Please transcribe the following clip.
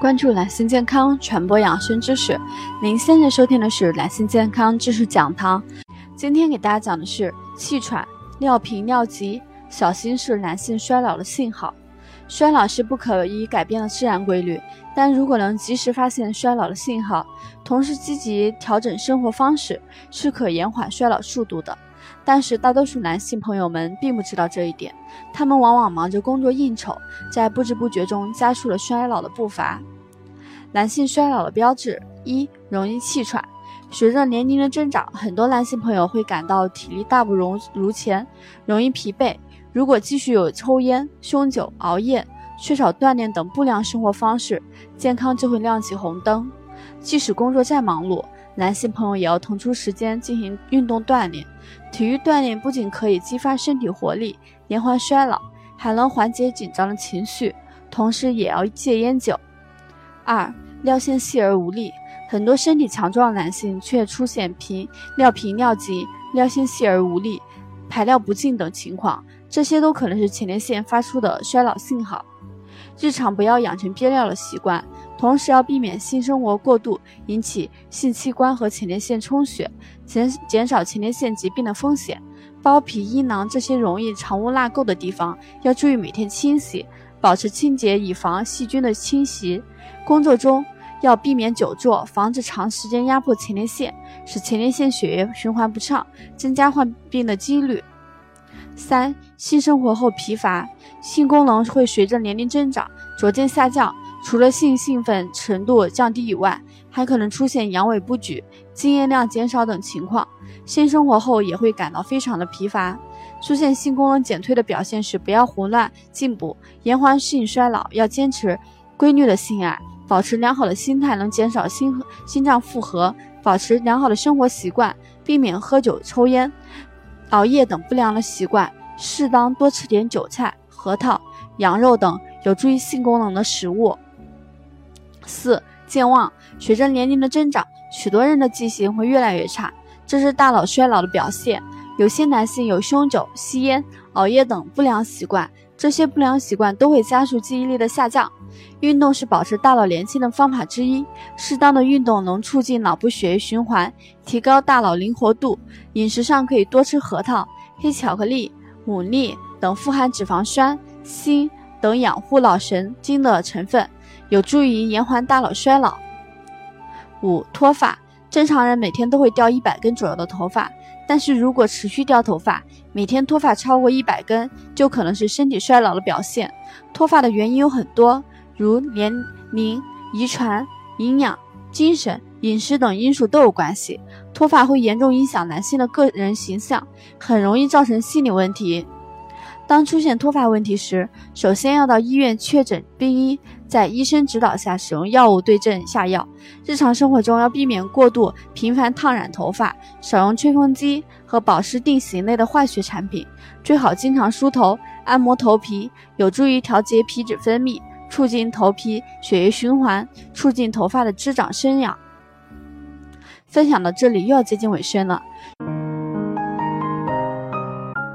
关注男性健康，传播养生知识。您现在收听的是男性健康知识讲堂。今天给大家讲的是气喘、尿频、尿急，小心是男性衰老的信号。衰老是不可以改变的自然规律，但如果能及时发现衰老的信号，同时积极调整生活方式，是可延缓衰老速度的。但是大多数男性朋友们并不知道这一点，他们往往忙着工作应酬，在不知不觉中加速了衰老的步伐。男性衰老的标志一，容易气喘。随着年龄的增长，很多男性朋友会感到体力大不如如前，容易疲惫。如果继续有抽烟、酗酒、熬夜、缺少锻炼等不良生活方式，健康就会亮起红灯。即使工作再忙碌，男性朋友也要腾出时间进行运动锻炼。体育锻炼不仅可以激发身体活力，延缓衰老，还能缓解紧张的情绪，同时也要戒烟酒。二、尿线细而无力，很多身体强壮的男性却出现频尿频、尿急、尿线细而无力、排尿不尽等情况，这些都可能是前列腺发出的衰老信号。日常不要养成憋尿的习惯，同时要避免性生活过度引起性器官和前列腺充血，减减少前列腺疾病的风险。包皮、阴囊这些容易藏污纳垢的地方，要注意每天清洗。保持清洁，以防细菌的侵袭。工作中要避免久坐，防止长时间压迫前列腺，使前列腺血液循环不畅，增加患病的几率。三、性生活后疲乏，性功能会随着年龄增长逐渐下降。除了性兴奋程度降低以外，还可能出现阳痿不举、经验量减少等情况。性生活后也会感到非常的疲乏。出现性功能减退的表现时，不要胡乱进补，延缓性衰老。要坚持规律的性爱，保持良好的心态，能减少心心脏负荷。保持良好的生活习惯，避免喝酒、抽烟、熬夜等不良的习惯。适当多吃点韭菜、核桃、羊肉等有助于性功能的食物。四、健忘。随着年龄的增长，许多人的记性会越来越差，这是大脑衰老的表现。有些男性有酗酒、吸烟、熬夜等不良习惯，这些不良习惯都会加速记忆力的下降。运动是保持大脑年轻的方法之一，适当的运动能促进脑部血液循环，提高大脑灵活度。饮食上可以多吃核桃、黑巧克力、牡蛎等富含脂肪酸、锌等养护脑神经的成分，有助于延缓大脑衰老。五、脱发，正常人每天都会掉一百根左右的头发。但是如果持续掉头发，每天脱发超过一百根，就可能是身体衰老的表现。脱发的原因有很多，如年龄、遗传、营养、精神、饮食等因素都有关系。脱发会严重影响男性的个人形象，很容易造成心理问题。当出现脱发问题时，首先要到医院确诊病因，在医生指导下使用药物对症下药。日常生活中要避免过度频繁烫染头发，少用吹风机和保湿定型类的化学产品。最好经常梳头、按摩头皮，有助于调节皮脂分泌，促进头皮血液循环，促进头发的滋长生长。分享到这里又要接近尾声了。